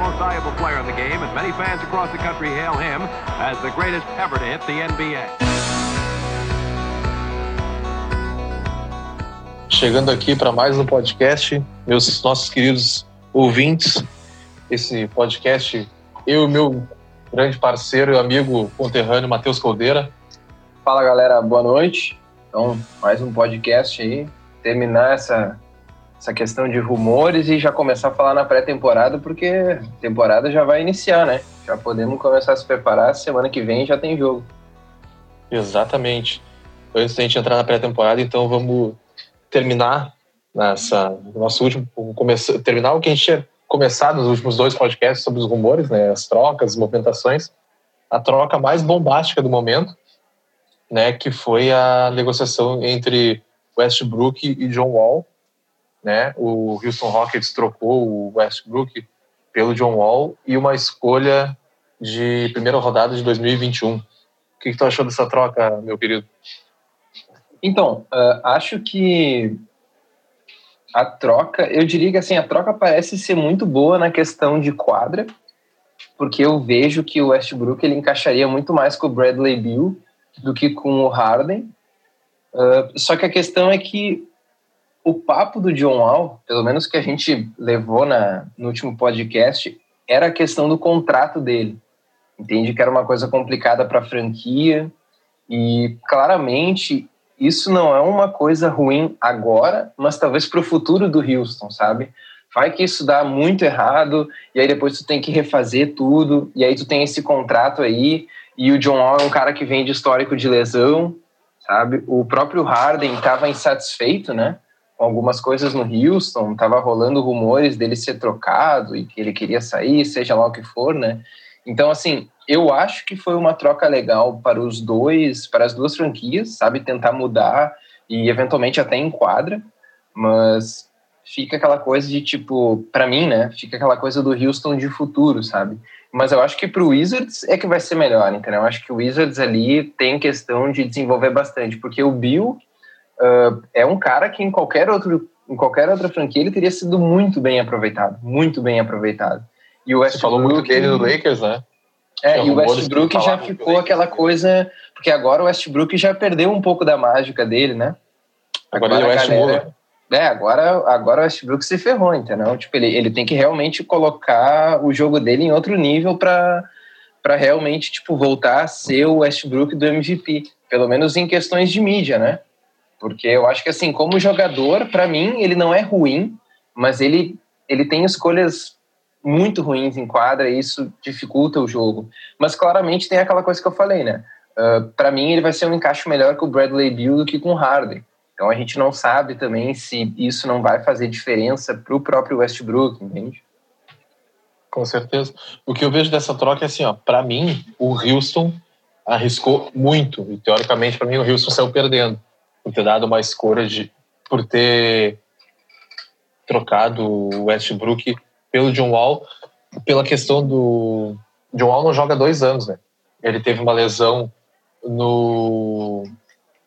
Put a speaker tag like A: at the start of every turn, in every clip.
A: most valuable player in the game, and many fans across the country hail him as the greatest ever to hit the NBA.
B: Chegando aqui para mais um podcast, meus nossos queridos ouvintes, esse podcast, eu e meu grande parceiro e amigo conterrâneo Matheus Caldeira.
C: Fala galera, boa noite. Então, mais um podcast aí, terminar essa, essa questão de rumores e já começar a falar na pré-temporada, porque a temporada já vai iniciar, né? Já podemos começar a se preparar, semana que vem já tem jogo.
B: Exatamente. Antes da gente entrar na pré-temporada, então vamos terminar nessa nosso último começar, terminar o que a gente tinha começado nos últimos dois podcasts sobre os rumores, né, as trocas, as movimentações. A troca mais bombástica do momento, né, que foi a negociação entre Westbrook e John Wall, né? O Houston Rockets trocou o Westbrook pelo John Wall e uma escolha de primeira rodada de 2021. O que, que tu achou dessa troca, meu querido?
C: Então, uh, acho que a troca, eu diria que assim, a troca parece ser muito boa na questão de quadra, porque eu vejo que o Westbrook ele encaixaria muito mais com o Bradley Bill do que com o Harden. Uh, só que a questão é que o papo do John Wall, pelo menos que a gente levou na, no último podcast, era a questão do contrato dele. Entende que era uma coisa complicada para a franquia e claramente isso não é uma coisa ruim agora, mas talvez para o futuro do Houston, sabe? Vai que isso dá muito errado e aí depois tu tem que refazer tudo e aí tu tem esse contrato aí e o John Wall é um cara que vem de histórico de lesão, sabe? O próprio Harden estava insatisfeito, né? Com algumas coisas no Houston, estava rolando rumores dele ser trocado e que ele queria sair, seja lá o que for, né? Então, assim, eu acho que foi uma troca legal para os dois, para as duas franquias, sabe? Tentar mudar e eventualmente até enquadra, mas fica aquela coisa de tipo, para mim, né? Fica aquela coisa do Houston de futuro, sabe? Mas eu acho que para o Wizards é que vai ser melhor, entendeu? Eu acho que o Wizards ali tem questão de desenvolver bastante, porque o Bill uh, é um cara que em qualquer outro em qualquer outra franquia ele teria sido muito bem aproveitado, muito bem aproveitado.
B: E o Westbrook, Você falou muito dele no Lakers, né?
C: É, e o Westbrook já ficou aquela coisa. Porque agora o Westbrook já perdeu um pouco da mágica dele, né?
B: Agora, agora ele é o Westbrook.
C: É, agora, agora o Westbrook se ferrou, entendeu? Tipo, ele, ele tem que realmente colocar o jogo dele em outro nível para para realmente tipo voltar a ser o Westbrook do MVP, pelo menos em questões de mídia, né? Porque eu acho que assim, como jogador, para mim ele não é ruim, mas ele ele tem escolhas muito ruins em quadra e isso dificulta o jogo. Mas claramente tem aquela coisa que eu falei, né? Uh, para mim ele vai ser um encaixe melhor com o Bradley Beal do que com o Harden. Então a gente não sabe também se isso não vai fazer diferença para o próprio Westbrook, entende?
B: Com certeza. O que eu vejo dessa troca é assim, ó, para mim o Houston arriscou muito e teoricamente para mim o Houston saiu perdendo por ter dado uma escolha de por ter trocado o Westbrook pelo John Wall, pela questão do. John Wall não joga dois anos, né? Ele teve uma lesão no,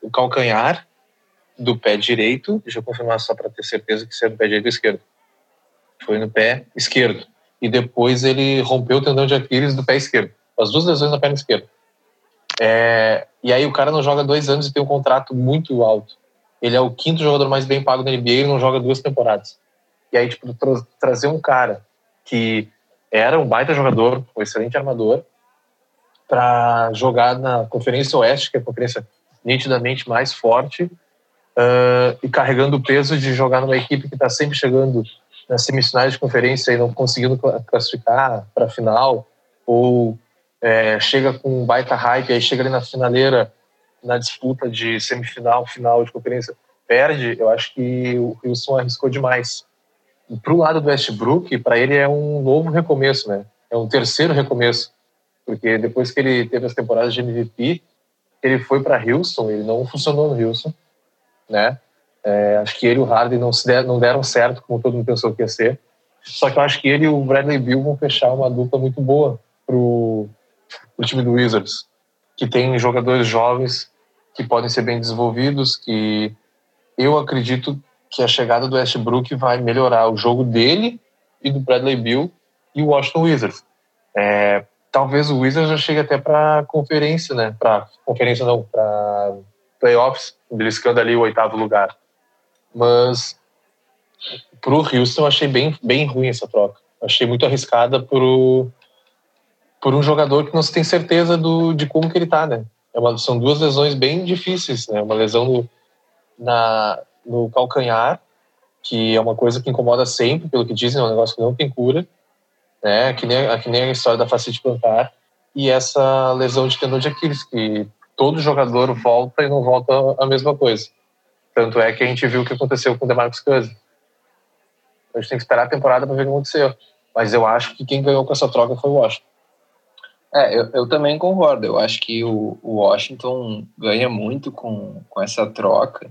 B: no calcanhar do pé direito. Deixa eu confirmar só para ter certeza que isso é no pé direito esquerdo. Foi no pé esquerdo. E depois ele rompeu o tendão de Aquiles do pé esquerdo. As duas lesões na perna esquerda. É, e aí o cara não joga dois anos e tem um contrato muito alto. Ele é o quinto jogador mais bem pago da NBA e não joga duas temporadas. E aí, tipo, tra trazer um cara que era um baita jogador, um excelente armador, para jogar na Conferência Oeste, que é a conferência nitidamente mais forte, uh, e carregando o peso de jogar numa equipe que está sempre chegando nas semifinais de conferência e não conseguindo classificar para a final, ou é, chega com um baita hype, aí chega ali na finaleira, na disputa de semifinal, final de conferência, perde, eu acho que o Wilson arriscou demais para o lado do Westbrook, para ele é um novo recomeço, né? É um terceiro recomeço, porque depois que ele teve as temporadas de MVP, ele foi para Houston, ele não funcionou no Houston, né? É, acho que ele e o Harden não, se der, não deram certo como todo mundo pensou que ia ser. Só que eu acho que ele e o Bradley Bill vão fechar uma dupla muito boa pro, pro time do Wizards, que tem jogadores jovens que podem ser bem desenvolvidos, que eu acredito que a chegada do Westbrook vai melhorar o jogo dele e do Bradley Bill e o Washington Wizards. É, talvez o Wizards já chegue até para conferência, né? Para conferência não, para playoffs, beliscando ali o oitavo lugar. Mas pro Houston eu achei bem, bem ruim essa troca. Achei muito arriscada por, por um jogador que não se tem certeza do, de como que ele tá, né? É uma, são duas lesões bem difíceis, né? Uma lesão no, na, no calcanhar, que é uma coisa que incomoda sempre, pelo que dizem, é um negócio que não tem cura, né? Que nem, que nem a história da facite plantar. E essa lesão de tendão de Aquiles, que todo jogador volta e não volta a mesma coisa. Tanto é que a gente viu o que aconteceu com o DeMarcus Cousins. A gente tem que esperar a temporada para ver o que aconteceu. Mas eu acho que quem ganhou com essa troca foi o Washington.
C: É, eu, eu também concordo. Eu acho que o, o Washington ganha muito com, com essa troca.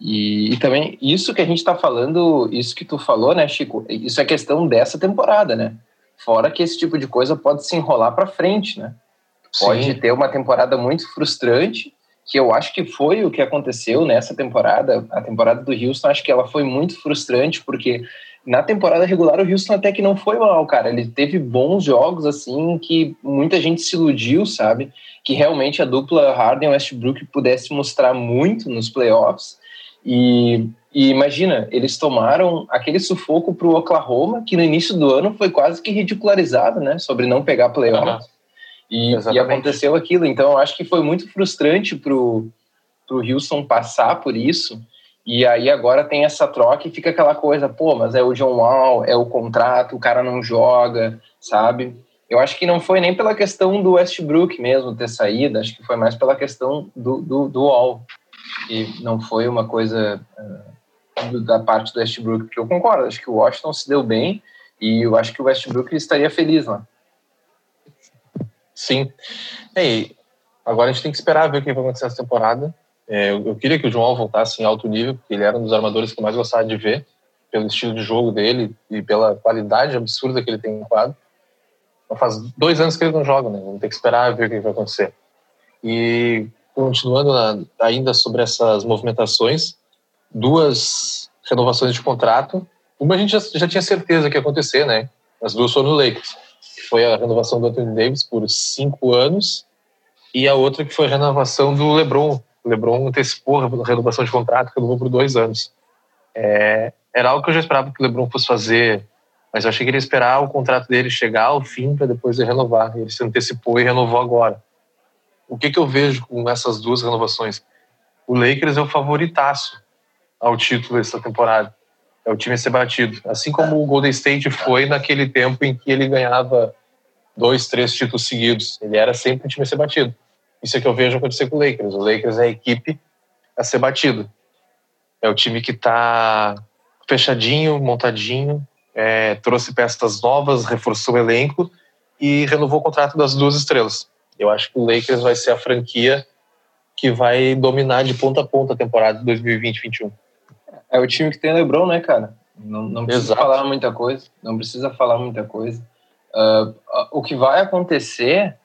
C: E, e também, isso que a gente está falando, isso que tu falou, né, Chico? Isso é questão dessa temporada, né? Fora que esse tipo de coisa pode se enrolar para frente, né? Pode Sim. ter uma temporada muito frustrante, que eu acho que foi o que aconteceu nessa temporada. A temporada do Houston, acho que ela foi muito frustrante, porque na temporada regular, o Houston até que não foi mal, cara. Ele teve bons jogos, assim, que muita gente se iludiu, sabe? Que realmente a dupla Harden-Westbrook pudesse mostrar muito nos playoffs. E, e, imagina, eles tomaram aquele sufoco para o Oklahoma, que no início do ano foi quase que ridicularizado, né? Sobre não pegar playoffs. Uhum. E, e, aconteceu aquilo. Então, eu acho que foi muito frustrante para o Houston passar por isso. E aí agora tem essa troca e fica aquela coisa, pô, mas é o John Wall, é o contrato, o cara não joga, sabe? Eu acho que não foi nem pela questão do Westbrook mesmo ter saído, acho que foi mais pela questão do, do, do Wall. E não foi uma coisa uh, da parte do Westbrook, porque eu concordo, acho que o Washington se deu bem e eu acho que o Westbrook estaria feliz lá.
B: Sim. E agora a gente tem que esperar ver o que vai acontecer essa temporada. É, eu, queria que o João voltasse em alto nível, porque ele era um dos armadores que eu mais gostava de ver, pelo estilo de jogo dele e pela qualidade absurda que ele tem em quadro. Mas faz dois anos que ele não joga, né? Vamos ter que esperar ver o que vai acontecer. E continuando na, ainda sobre essas movimentações, duas renovações de contrato. Uma a gente já, já tinha certeza que ia acontecer, né? As duas foram no Lakers. Que foi a renovação do Anthony Davis por cinco anos e a outra que foi a renovação do LeBron o LeBron antecipou a renovação de contrato, renovou por dois anos. É, era algo que eu já esperava que o LeBron fosse fazer, mas eu achei que ele ia esperar o contrato dele chegar ao fim para depois ele renovar. Ele se antecipou e renovou agora. O que, que eu vejo com essas duas renovações? O Lakers é o favoritaço ao título dessa temporada. É o time a ser batido. Assim como o Golden State foi naquele tempo em que ele ganhava dois, três títulos seguidos. Ele era sempre o time a ser batido. Isso é que eu vejo acontecer com o Lakers. O Lakers é a equipe a ser batido. É o time que está fechadinho, montadinho, é, trouxe peças novas, reforçou o elenco e renovou o contrato das duas estrelas. Eu acho que o Lakers vai ser a franquia que vai dominar de ponta a ponta a temporada de 2020-21.
C: É o time que tem LeBron, né, cara? Não, não precisa Exato. falar muita coisa. Não precisa falar muita coisa. Uh, o que vai acontecer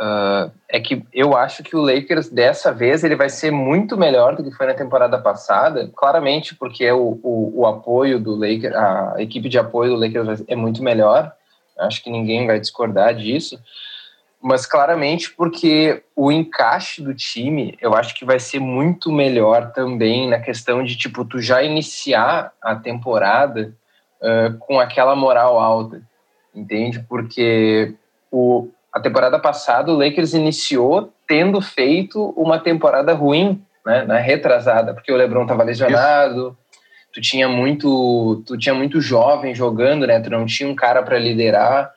C: Uh, é que eu acho que o Lakers dessa vez ele vai ser muito melhor do que foi na temporada passada, claramente porque é o, o, o, apoio do Lakers, a equipe de apoio do Lakers é muito melhor. Acho que ninguém vai discordar disso, mas claramente porque o encaixe do time eu acho que vai ser muito melhor também na questão de tipo tu já iniciar a temporada uh, com aquela moral alta, entende? Porque o a temporada passada o Lakers iniciou tendo feito uma temporada ruim, né, na retrasada, porque o LeBron estava lesionado, tu tinha muito, tu tinha muito jovem jogando, né? Tu não tinha um cara para liderar,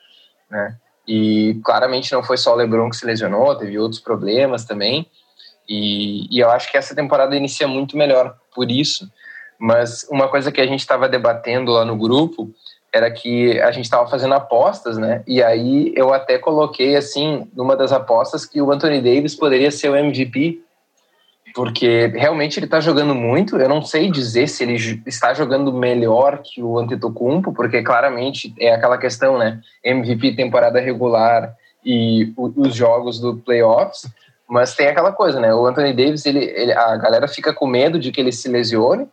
C: né? E claramente não foi só o LeBron que se lesionou, teve outros problemas também. E, e eu acho que essa temporada inicia muito melhor por isso. Mas uma coisa que a gente estava debatendo lá no grupo era que a gente estava fazendo apostas, né? E aí eu até coloquei assim, numa das apostas, que o Anthony Davis poderia ser o MVP, porque realmente ele está jogando muito. Eu não sei dizer se ele está jogando melhor que o Antetokounmpo, porque claramente é aquela questão, né? MVP temporada regular e os jogos do playoffs. Mas tem aquela coisa, né? O Anthony Davis, ele, ele, a galera fica com medo de que ele se lesione,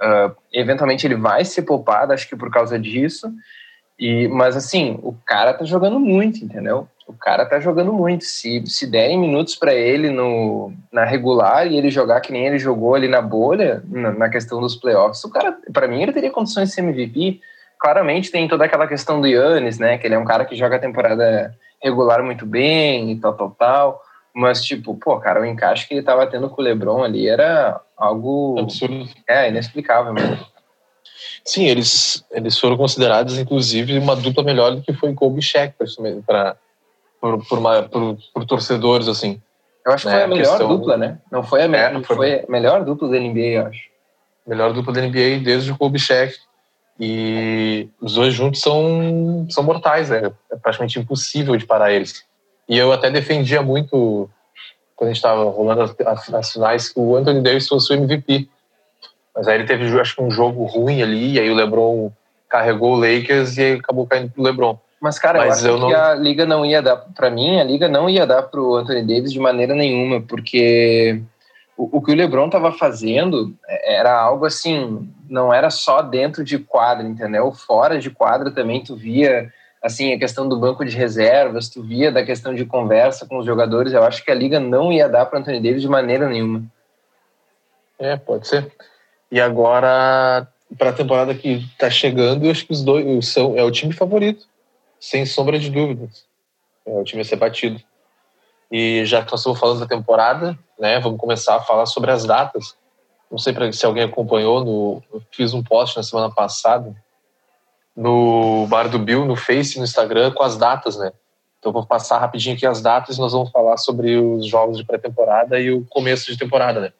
C: Uh, eventualmente ele vai ser poupado, acho que por causa disso. E, mas assim, o cara tá jogando muito, entendeu? O cara tá jogando muito. Se, se derem minutos para ele no, na regular e ele jogar que nem ele jogou ali na bolha, na, na questão dos playoffs, o cara, para mim, ele teria condições de ser MVP. Claramente tem toda aquela questão do Yannis, né? Que ele é um cara que joga a temporada regular muito bem e tal, tal, tal. Mas, tipo, pô, cara, o encaixe que ele tava tendo com o LeBron ali era algo.
B: Absurdo.
C: É, inexplicável mesmo.
B: Sim, eles, eles foram considerados, inclusive, uma dupla melhor do que foi Kobe e Shaq, para por, por, por, por, torcedores, assim.
C: Eu acho que
B: né?
C: foi a melhor questão... dupla, né? Não foi a, me... é, foi... foi a melhor dupla da NBA, eu acho.
B: Melhor dupla da NBA desde o Kobe Shaq. E os dois juntos são, são mortais, né? É praticamente impossível de parar eles. E eu até defendia muito, quando a gente estava rolando as, as, finais, que o Anthony Davis fosse o MVP. Mas aí ele teve, acho que, um jogo ruim ali, e aí o LeBron carregou o Lakers e acabou caindo pro LeBron.
C: Mas, cara, Mas eu acho eu que não... a liga não ia dar, para mim, a liga não ia dar pro Anthony Davis de maneira nenhuma, porque o, o que o LeBron estava fazendo era algo assim, não era só dentro de quadra, entendeu? Fora de quadra também tu via assim a questão do banco de reservas, tu via da questão de conversa com os jogadores. Eu acho que a liga não ia dar para Anthony Davis de maneira nenhuma.
B: É, pode ser. E agora para a temporada que está chegando, eu acho que os dois são é o time favorito sem sombra de dúvidas. É o time a ser batido. E já que nós estamos falando da temporada, né, vamos começar a falar sobre as datas. Não sei se alguém acompanhou, no, eu fiz um post na semana passada no Bar do Bill, no Face no Instagram, com as datas, né? Então vou passar rapidinho aqui as datas e nós vamos falar sobre os jogos de pré-temporada e o começo de temporada, né?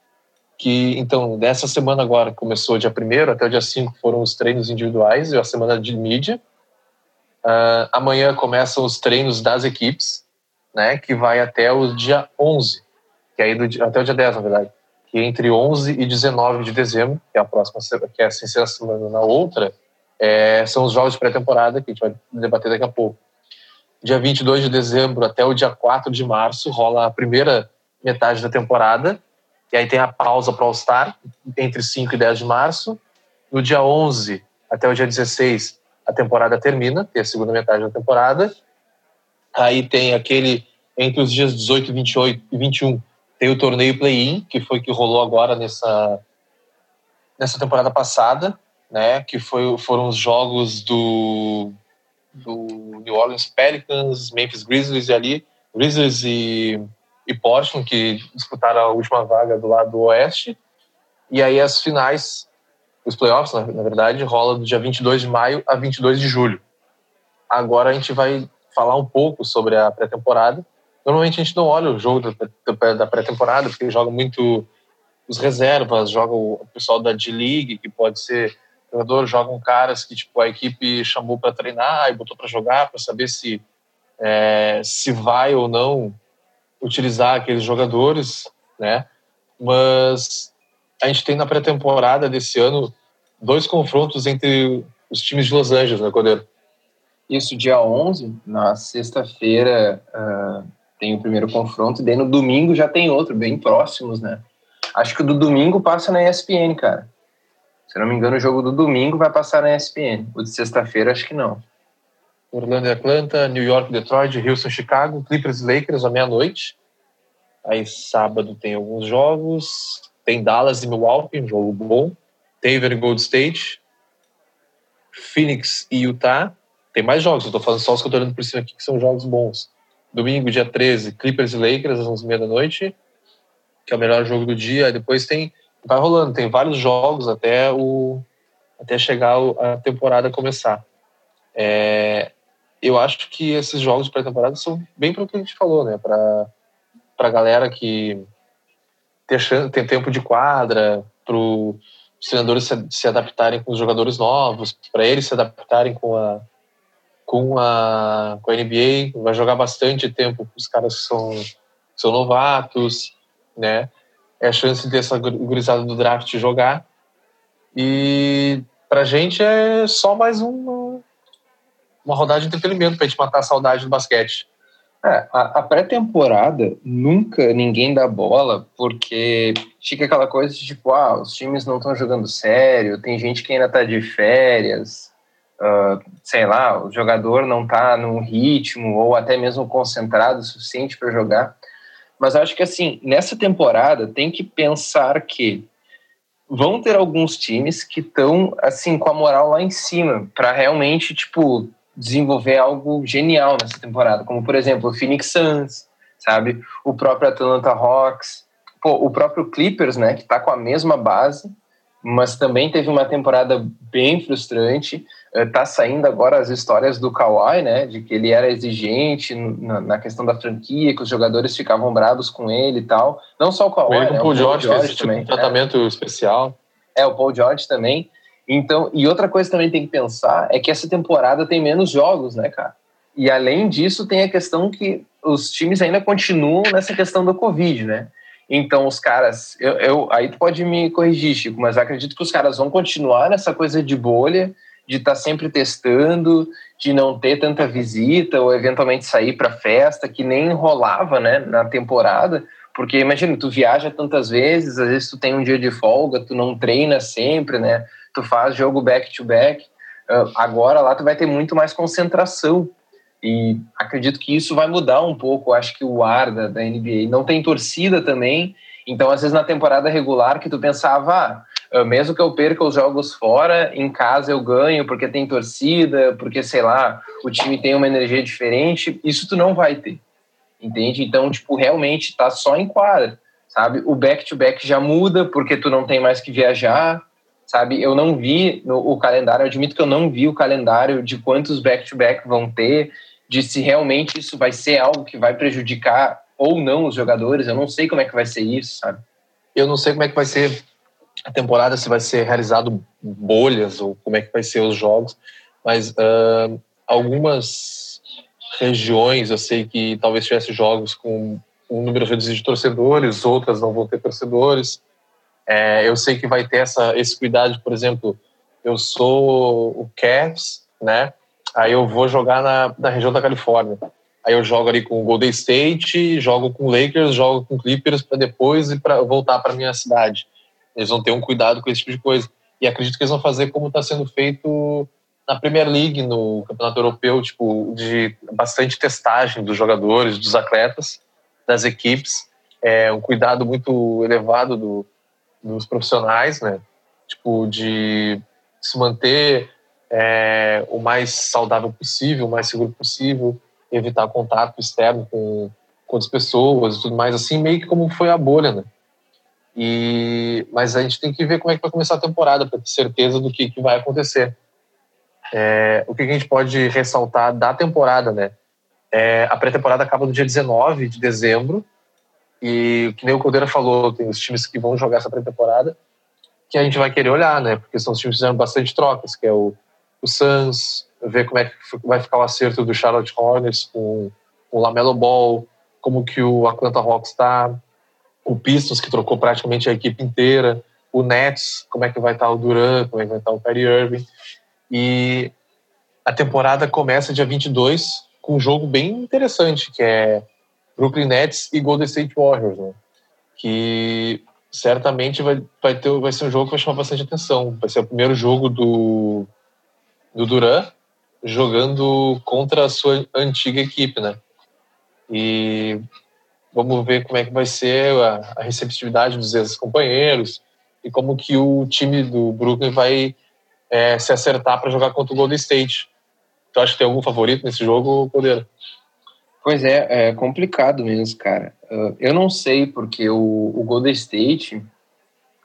B: Que, então, dessa semana agora, começou dia 1 até o dia 5 foram os treinos individuais e a semana de mídia. Uh, amanhã começam os treinos das equipes, né, que vai até o dia 11, que é do, até o dia 10, na verdade, que é entre 11 e 19 de dezembro, que é a próxima, que é a sincera semana na outra, é, são os jogos de pré-temporada, que a gente vai debater daqui a pouco. Dia 22 de dezembro até o dia 4 de março rola a primeira metade da temporada, e aí tem a pausa para o All-Star, entre 5 e 10 de março. No dia 11 até o dia 16 a temporada termina, tem a segunda metade da temporada. Aí tem aquele, entre os dias 18 e 28 e 21, tem o torneio play-in, que foi que rolou agora nessa, nessa temporada passada, né? Que foi, foram os jogos do, do New Orleans Pelicans, Memphis Grizzlies e ali, Grizzlies e, e Portland, que disputaram a última vaga do lado oeste. E aí as finais os playoffs, na, na, verdade, rola do dia 22 de maio a 22 de julho. Agora a gente vai falar um pouco sobre a pré-temporada. Normalmente a gente não olha o jogo da, da pré-temporada, porque joga muito os reservas, joga o pessoal da D-League, que pode ser jogador, jogam caras que tipo a equipe chamou para treinar e botou para jogar para saber se é, se vai ou não utilizar aqueles jogadores, né? Mas a gente tem na pré-temporada desse ano dois confrontos entre os times de Los Angeles, né, Cordeiro?
C: Isso, dia 11, na sexta-feira, uh, tem o primeiro confronto, e daí no domingo já tem outro, bem próximos, né? Acho que o do domingo passa na ESPN, cara. Se não me engano, o jogo do domingo vai passar na ESPN. O de sexta-feira, acho que não.
B: Orlando e Atlanta, New York, Detroit, Houston, Chicago, Clippers e Lakers à meia-noite. Aí sábado tem alguns jogos. Tem Dallas e Milwaukee, um jogo bom. Denver e Gold State. Phoenix e Utah. Tem mais jogos, eu tô falando só os que eu tô olhando por cima aqui, que são jogos bons. Domingo, dia 13, Clippers e Lakers, às 11h30 da noite, que é o melhor jogo do dia. Depois tem. Vai rolando, tem vários jogos até o até chegar a temporada começar. É, eu acho que esses jogos pré-temporada são bem para o que a gente falou, né? Para a galera que chance, ter tempo de quadra, para os treinadores se, se, adaptarem com os jogadores novos, para eles se adaptarem com a, com a, com a NBA. Vai jogar bastante tempo com os caras que são, que são novatos, né? É a chance dessa gurizada do draft jogar. E pra gente é só mais uma, uma rodada de entretenimento pra gente matar a saudade do basquete.
C: É, a, a pré-temporada nunca ninguém dá bola, porque fica aquela coisa de tipo, ah, os times não estão jogando sério, tem gente que ainda está de férias, uh, sei lá, o jogador não está num ritmo ou até mesmo concentrado o suficiente para jogar. Mas acho que assim, nessa temporada tem que pensar que vão ter alguns times que estão assim com a moral lá em cima para realmente tipo desenvolver algo genial nessa temporada, como por exemplo o Phoenix Suns, sabe, o próprio Atlanta Hawks, Pô, o próprio Clippers, né, que está com a mesma base, mas também teve uma temporada bem frustrante. Está eh, saindo agora as histórias do Kawhi, né, de que ele era exigente na, questão da franquia, que os jogadores ficavam bravos com ele e tal. Não só o Kawhi, né,
B: o Paul George, George fez também. um tratamento é. especial.
C: É, o Paul George também. Então, e outra coisa também tem que pensar é que essa temporada tem menos jogos, né, cara? E além disso, tem a questão que os times ainda continuam nessa questão do Covid, né? Então, os caras, eu, eu, aí tu pode me corrigir, Chico, mas acredito que os caras vão continuar nessa coisa de bolha, de estar tá sempre testando, de não ter tanta visita, ou eventualmente sair para festa, que nem rolava né, na temporada. Porque imagina, tu viaja tantas vezes, às vezes tu tem um dia de folga, tu não treina sempre, né? Tu faz jogo back to back. Uh, agora lá tu vai ter muito mais concentração. E acredito que isso vai mudar um pouco, acho que o ar da, da NBA. Não tem torcida também, então às vezes na temporada regular que tu pensava, ah, mesmo que eu perca os jogos fora, em casa eu ganho porque tem torcida, porque sei lá, o time tem uma energia diferente, isso tu não vai ter. Entende? Então, tipo, realmente tá só em quadra, sabe? O back to back já muda porque tu não tem mais que viajar, sabe? Eu não vi no, o calendário, admito que eu não vi o calendário de quantos back to back vão ter de se realmente isso vai ser algo que vai prejudicar ou não os jogadores. Eu não sei como é que vai ser isso, sabe?
B: Eu não sei como é que vai ser a temporada, se vai ser realizado bolhas ou como é que vai ser os jogos, mas uh, algumas regiões eu sei que talvez tivesse jogos com um número reduzido de torcedores, outras não vão ter torcedores. É, eu sei que vai ter essa, esse cuidado, por exemplo, eu sou o Cavs, né? Aí eu vou jogar na, na região da Califórnia. Aí eu jogo ali com o Golden State, jogo com o Lakers, jogo com o Clippers para depois e para voltar para minha cidade. Eles vão ter um cuidado com esse tipo de coisa. E acredito que eles vão fazer como está sendo feito na Premier League, no Campeonato Europeu, tipo, de bastante testagem dos jogadores, dos atletas, das equipes. É um cuidado muito elevado do, dos profissionais, né? Tipo, de se manter é, o mais saudável possível, o mais seguro possível, evitar contato externo com, com outras pessoas e tudo mais, assim, meio que como foi a bolha, né? E, mas a gente tem que ver como é que vai começar a temporada para ter certeza do que, que vai acontecer. É, o que a gente pode ressaltar da temporada, né? É, a pré-temporada acaba no dia 19 de dezembro e, que nem o Caldeira falou, tem os times que vão jogar essa pré-temporada que a gente vai querer olhar, né? Porque são os times que fizeram bastante trocas, que é o o Suns, ver como é que vai ficar o acerto do Charlotte Hornets com o Lamelo Ball, como que o Atlanta Hawks está, o Pistons, que trocou praticamente a equipe inteira, o Nets, como é que vai estar o Durant, como é que vai estar o Kyrie Irving. E a temporada começa dia 22 com um jogo bem interessante, que é Brooklyn Nets e Golden State Warriors, né? que certamente vai, vai, ter, vai ser um jogo que vai chamar bastante atenção. Vai ser o primeiro jogo do, do Duran jogando contra a sua antiga equipe, né? E vamos ver como é que vai ser a, a receptividade dos ex-companheiros e como que o time do Brooklyn vai é, se acertar para jogar contra o Golden State. Tu acha que tem algum favorito nesse jogo, Poder?
C: Pois é, é complicado mesmo, cara. Uh, eu não sei, porque o, o Golden State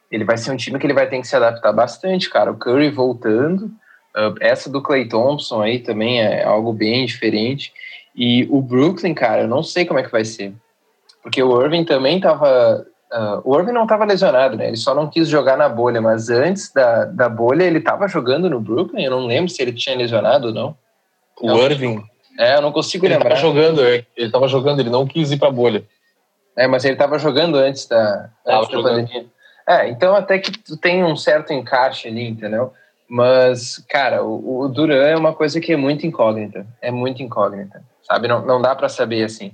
C: ele vai ser um time que ele vai ter que se adaptar bastante, cara. O Curry voltando, Uh, essa do Clay Thompson aí também é algo bem diferente. E o Brooklyn, cara, eu não sei como é que vai ser. Porque o Irving também tava. Uh, o Irving não estava lesionado, né? Ele só não quis jogar na bolha, mas antes da, da bolha ele estava jogando no Brooklyn. Eu não lembro se ele tinha lesionado ou não.
B: O não, Irving?
C: É, eu não consigo
B: ele
C: lembrar.
B: Tava jogando, é, ele estava jogando, ele não quis ir para a bolha.
C: É, mas ele estava jogando antes da, antes da pandemia. É, então até que tu tem um certo encaixe ali, entendeu? Mas, cara, o, o Duran é uma coisa que é muito incógnita. É muito incógnita. sabe? Não, não dá para saber assim.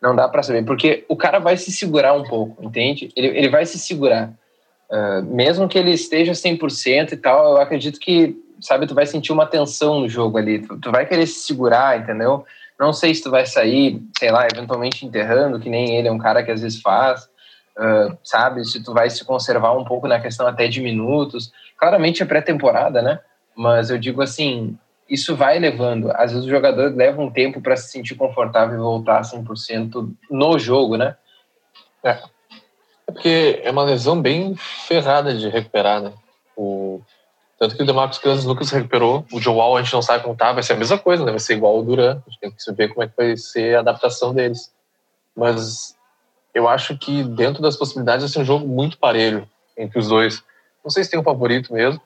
C: Não dá para saber, porque o cara vai se segurar um pouco, entende? Ele, ele vai se segurar. Uh, mesmo que ele esteja 100% e tal, eu acredito que, sabe, tu vai sentir uma tensão no jogo ali. Tu, tu vai querer se segurar, entendeu? Não sei se tu vai sair, sei lá, eventualmente enterrando, que nem ele é um cara que às vezes faz. Uh, sabe, se tu vai se conservar um pouco na questão até de minutos. Claramente é pré-temporada, né? Mas eu digo assim, isso vai levando. Às vezes o jogador leva um tempo para se sentir confortável e voltar 100% no jogo, né?
B: É. é. porque é uma lesão bem ferrada de recuperar, né? Tanto que o Demarcus Cousins Lucas recuperou, o Joel a gente não sabe contar, vai ser a mesma coisa, né? Vai ser igual o Duran, a gente tem que ver como é que vai ser a adaptação deles. Mas eu acho que dentro das possibilidades vai ser um jogo muito parelho entre os dois. Não sei se tem um favorito mesmo,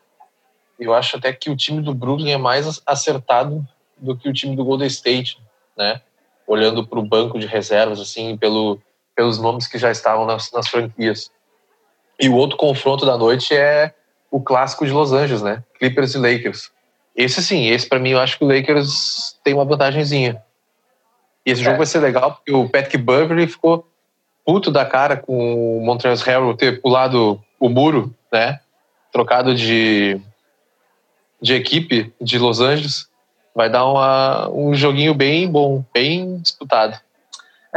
B: eu acho até que o time do Brooklyn é mais acertado do que o time do Golden State, né? Olhando para o banco de reservas, assim, pelo, pelos nomes que já estavam nas, nas franquias. E o outro confronto da noite é o clássico de Los Angeles, né? Clippers e Lakers. Esse sim, esse para mim eu acho que o Lakers tem uma vantagemzinha. E esse é. jogo vai ser legal porque o Patrick Beverly ficou puto da cara com o Montreal Harrell ter pulado o muro, né? Trocado de de equipe de Los Angeles, vai dar uma, um joguinho bem bom, bem disputado.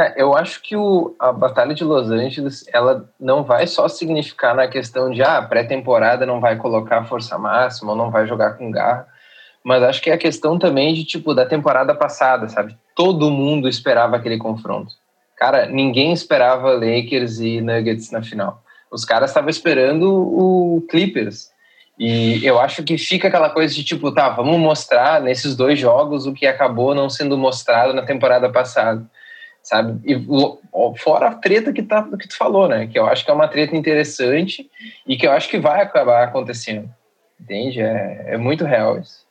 C: É, eu acho que o, a Batalha de Los Angeles ela não vai só significar na questão de ah, pré-temporada não vai colocar força máxima, ou não vai jogar com garra, mas acho que é a questão também de tipo da temporada passada, sabe? Todo mundo esperava aquele confronto. Cara, ninguém esperava Lakers e Nuggets na final. Os caras estavam esperando o Clippers. E eu acho que fica aquela coisa de tipo, tá, vamos mostrar nesses dois jogos o que acabou não sendo mostrado na temporada passada, sabe? E fora a treta que, tá, que tu falou, né? Que eu acho que é uma treta interessante e que eu acho que vai acabar acontecendo. Entende? É, é muito real isso.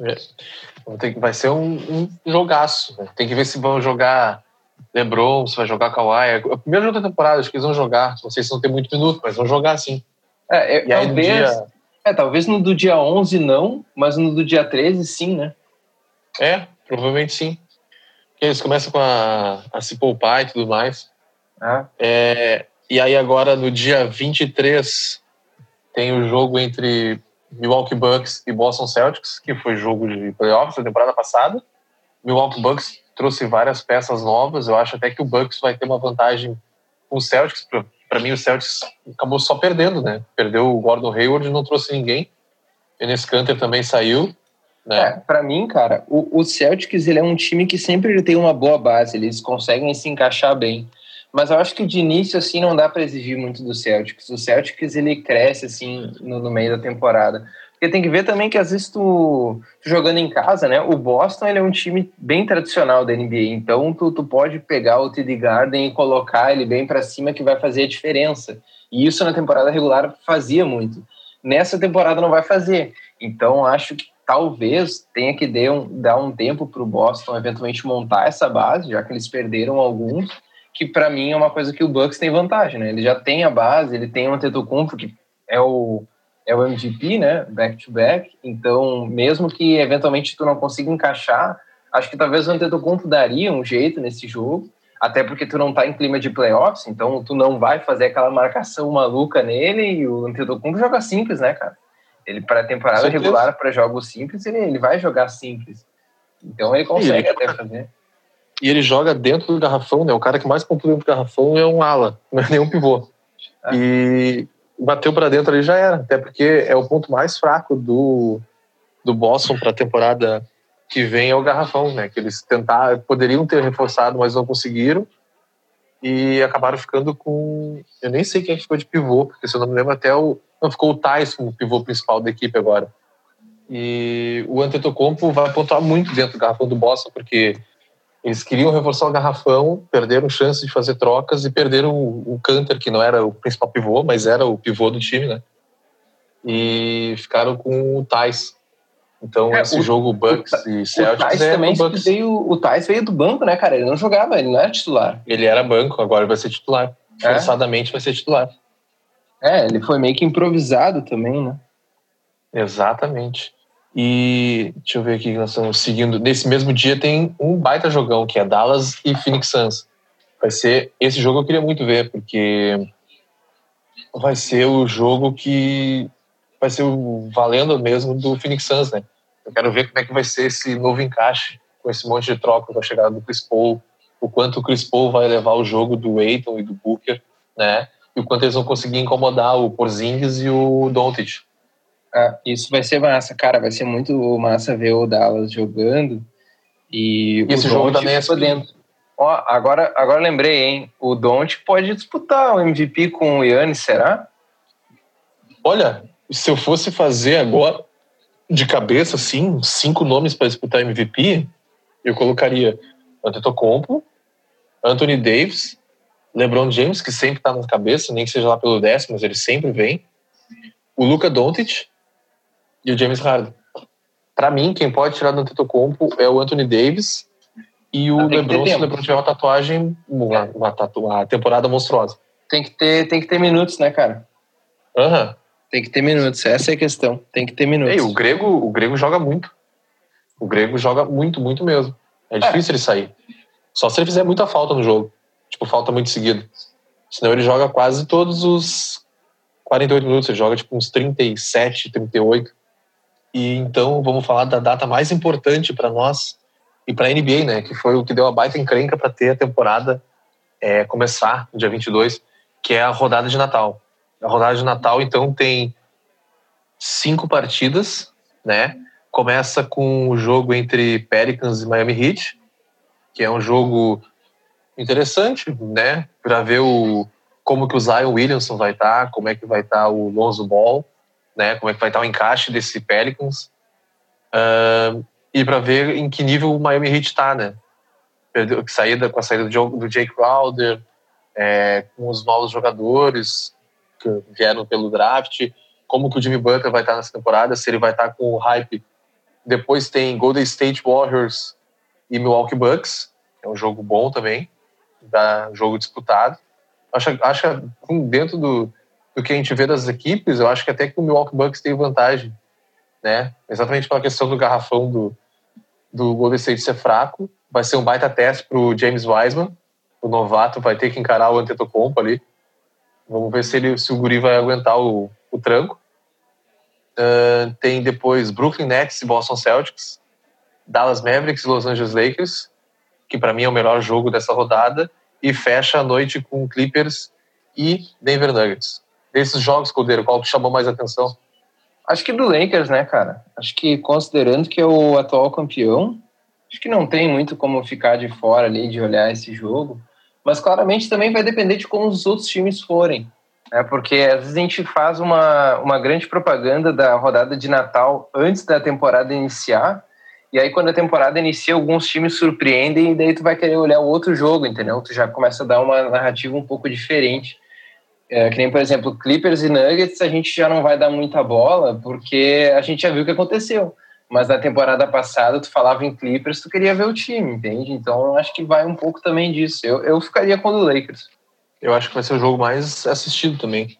B: É. Vai ser um, um jogaço. Né? Tem que ver se vão jogar LeBron, se vai jogar Kawhi. É o primeiro jogo da temporada, acho que eles vão jogar. Não sei se vão ter muito minuto, mas vão jogar sim.
C: É, é, e aí talvez, dia... é, talvez no do dia 11 não, mas no do dia 13 sim, né?
B: É, provavelmente sim. Eles começam com a, a se poupar e tudo mais. Ah. É, e aí agora no dia 23 tem o jogo entre Milwaukee Bucks e Boston Celtics, que foi jogo de playoffs da temporada passada. Milwaukee Bucks trouxe várias peças novas. Eu acho até que o Bucks vai ter uma vantagem com o Celtics, para mim o Celtics acabou só perdendo, né? Perdeu o Gordon Hayward, não trouxe ninguém. Enes Kanter também saiu. Né?
C: É, para mim, cara, o, o, Celtics ele é um time que sempre tem uma boa base, eles conseguem se encaixar bem. Mas eu acho que de início assim não dá para exigir muito do Celtics. O Celtics ele cresce assim no, no meio da temporada. Porque tem que ver também que às vezes tu, tu, jogando em casa, né? O Boston ele é um time bem tradicional da NBA, então tu, tu pode pegar o TD Garden e colocar ele bem para cima que vai fazer a diferença. E isso na temporada regular fazia muito. Nessa temporada não vai fazer. Então acho que talvez tenha que dar um, dar um tempo para o Boston eventualmente montar essa base, já que eles perderam alguns, que para mim é uma coisa que o Bucks tem vantagem, né? Ele já tem a base, ele tem o Antetokounmpo, que é o é o MVP, né? Back to back. Então, mesmo que eventualmente tu não consiga encaixar, acho que talvez o Antetokounmpo daria um jeito nesse jogo, até porque tu não tá em clima de playoffs, então tu não vai fazer aquela marcação maluca nele e o Antetokounmpo joga simples, né, cara? Ele para temporada regular para jogos simples, ele, ele vai jogar simples. Então ele consegue ele até joga, fazer.
B: E ele joga dentro do garrafão, né? O cara que mais pontua dentro do garrafão é um ala, não é nenhum pivô. Ah. E bateu para dentro ali já era, até porque é o ponto mais fraco do, do Boston para a temporada que vem é o garrafão, né? Que eles tentaram, poderiam ter reforçado, mas não conseguiram e acabaram ficando com, eu nem sei quem ficou de pivô, porque se eu não me lembro até o não ficou o Tais como pivô principal da equipe agora. E o Antetokounmpo vai pontuar muito dentro do garrafão do Boston, porque eles queriam reforçar o garrafão, perderam chance de fazer trocas e perderam o, Canter, que não era o principal pivô, mas era o pivô do time, né? E ficaram com o Thais. Então, é, esse o, jogo Bucks o, e Celtics
C: o
B: é
C: também Bucks. Veio, o Thais veio do banco, né, cara? Ele não jogava, ele não era titular.
B: Ele era banco, agora vai ser titular. É? Forçadamente vai ser titular.
C: É, ele foi meio que improvisado também, né?
B: Exatamente. E deixa eu ver aqui que nós estamos seguindo. Nesse mesmo dia tem um baita jogão, que é Dallas e Phoenix Suns. Vai ser. Esse jogo eu queria muito ver, porque vai ser o jogo que vai ser o valendo mesmo do Phoenix Suns, né? Eu quero ver como é que vai ser esse novo encaixe com esse monte de troca com a chegada do Chris Paul, o quanto o Chris Paul vai levar o jogo do Aiton e do Booker, né? E o quanto eles vão conseguir incomodar o Porzingis e o Doncic.
C: Ah, isso vai ser massa, cara. Vai ser muito massa ver o Dallas jogando. E,
B: e esse jogo também é
C: podendo. Ó, agora, agora lembrei, hein? O Don't pode disputar o MVP com o Yannis, será?
B: Olha, se eu fosse fazer agora de cabeça, assim, cinco nomes para disputar MVP, eu colocaria Antetokounmpo, Anthony Davis, LeBron James, que sempre está na cabeça, nem que seja lá pelo décimo, mas ele sempre vem, o Luca Doncic e o James Harden. Para mim, quem pode tirar do Antetokounmpo é o Anthony Davis e o LeBron, se o LeBron tiver uma tatuagem, uma, uma, tatu, uma temporada monstruosa.
C: Tem que ter, tem que ter minutos, né, cara?
B: Aham. Uhum.
C: Tem que ter minutos, essa é a questão. Tem que ter minutos.
B: Ei, o grego, o grego joga muito. O grego joga muito, muito mesmo. É difícil é. ele sair. Só se ele fizer muita falta no jogo. Tipo, falta muito seguido. Senão ele joga quase todos os 48 minutos. Ele joga tipo uns 37, 38. E então vamos falar da data mais importante para nós e para a NBA, né? Que foi o que deu a baita encrenca para ter a temporada é, começar no dia 22, que é a rodada de Natal. A rodada de Natal, então, tem cinco partidas, né? Começa com o jogo entre Pelicans e Miami Heat, que é um jogo interessante, né? Para ver o, como que o Zion Williamson vai estar, tá, como é que vai estar tá o Lonzo Ball, né? Como é que vai estar tá o encaixe desse Pelicans. Uh, e para ver em que nível o Miami Heat está, né? Perdeu, saída, com a saída do, do Jake Crowder, é, com os novos jogadores que vieram pelo draft, como que o Jimmy Butler vai estar nessa temporada, se ele vai estar com o hype depois tem Golden State Warriors e Milwaukee Bucks, é um jogo bom também, da jogo disputado. Acho, acho dentro do, do que a gente vê das equipes, eu acho que até que o Milwaukee Bucks tem vantagem, né? Exatamente pela questão do garrafão do, do Golden State ser fraco. Vai ser um baita teste para o James Wiseman, o novato vai ter que encarar o Antetokounmpo ali. Vamos ver se, ele, se o Guri vai aguentar o, o tranco. Uh, tem depois Brooklyn Nets e Boston Celtics, Dallas Mavericks e Los Angeles Lakers, que para mim é o melhor jogo dessa rodada, e fecha a noite com Clippers e Denver Nuggets. Desses jogos, Caldeiro, qual que chamou mais atenção?
C: Acho que do Lakers, né, cara? Acho que considerando que é o atual campeão, acho que não tem muito como ficar de fora ali de olhar esse jogo, mas claramente também vai depender de como os outros times forem. É porque às vezes a gente faz uma, uma grande propaganda da rodada de Natal antes da temporada iniciar, e aí quando a temporada inicia, alguns times surpreendem, e daí tu vai querer olhar o outro jogo, entendeu? Tu já começa a dar uma narrativa um pouco diferente. É, que nem, por exemplo, Clippers e Nuggets, a gente já não vai dar muita bola, porque a gente já viu o que aconteceu. Mas na temporada passada, tu falava em Clippers, tu queria ver o time, entende? Então eu acho que vai um pouco também disso. Eu, eu ficaria com o Lakers.
B: Eu acho que vai ser o jogo mais assistido também.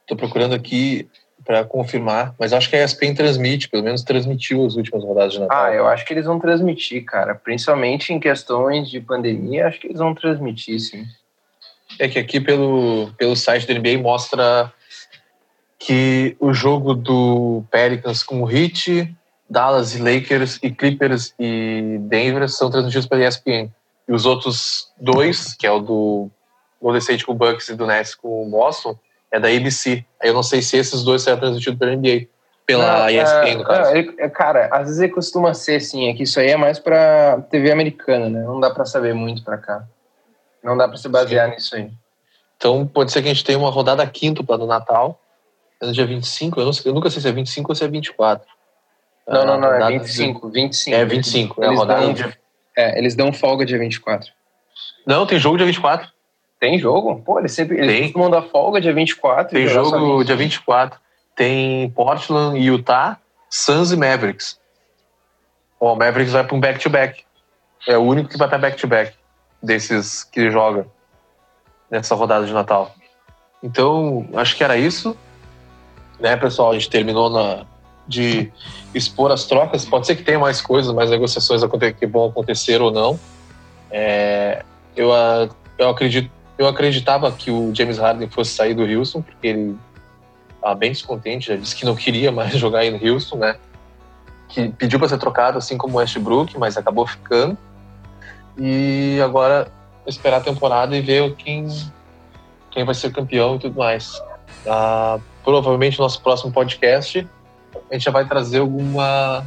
B: Estou procurando aqui para confirmar, mas acho que a ESPN transmite, pelo menos transmitiu as últimas rodadas de Natal.
C: Ah, eu acho que eles vão transmitir, cara. Principalmente em questões de pandemia, acho que eles vão transmitir, sim.
B: É que aqui pelo, pelo site do NBA mostra que o jogo do Pelicans com o Heat, Dallas e Lakers e Clippers e Denver são transmitidos pela ESPN. E os outros dois, que é o do Golden State com o Bucks e do Nets com o Boston, é da ABC. Aí eu não sei se esses dois serão transmitidos pela NBA. Pela não, ESPN, é, no caso.
C: É, cara, às vezes costuma ser assim, é que isso aí é mais pra TV americana, né? Não dá pra saber muito pra cá. Não dá pra se basear Sim. nisso aí.
B: Então pode ser que a gente tenha uma rodada quíntupla do Natal, é no dia 25, eu, não sei, eu nunca sei se é 25 ou se é 24.
C: Não, não, não, é 25, 25.
B: É 25,
C: eles é rodada. Dão, é, eles dão folga dia 24.
B: Não, tem jogo dia 24.
C: Tem jogo? Pô, eles sempre eles tem. costumam dar folga dia 24.
B: Tem jogo dia 24. Tem Portland Utah, Suns e Mavericks. o Mavericks vai para um back-to-back. É o único que vai para back-to-back desses que joga nessa rodada de Natal. Então, acho que era isso. Né, pessoal? A gente terminou na, de expor as trocas. Pode ser que tenha mais coisas, mais negociações que vão acontecer ou não. É, eu, eu, acredito, eu acreditava que o James Harden fosse sair do Houston, porque ele estava bem descontente, já disse que não queria mais jogar aí no Houston, né? Que pediu para ser trocado, assim como o Westbrook, mas acabou ficando. E agora esperar a temporada e ver quem, quem vai ser campeão e tudo mais. Ah, provavelmente no nosso próximo podcast a gente já vai trazer alguma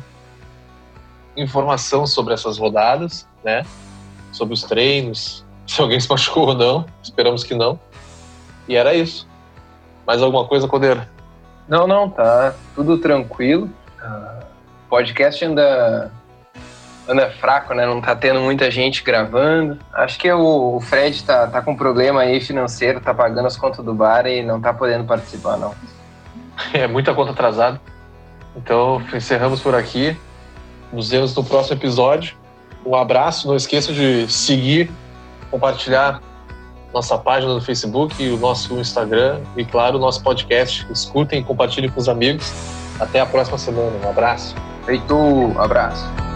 B: informação sobre essas rodadas, né? Sobre os treinos, se alguém se machucou ou não. Esperamos que não. E era isso. Mais alguma coisa, Codeira?
C: Não, não, tá tudo tranquilo. O podcast ainda anda fraco, né? Não tá tendo muita gente gravando. Acho que o Fred tá, tá com problema aí financeiro, tá pagando as contas do bar e não tá podendo participar, não.
B: É muita conta atrasada. Então, encerramos por aqui. Nos vemos no próximo episódio. Um abraço. Não esqueça de seguir, compartilhar nossa página no Facebook o nosso Instagram. E, claro, o nosso podcast. Escutem e compartilhem com os amigos. Até a próxima semana. Um abraço.
C: Feito. Um abraço.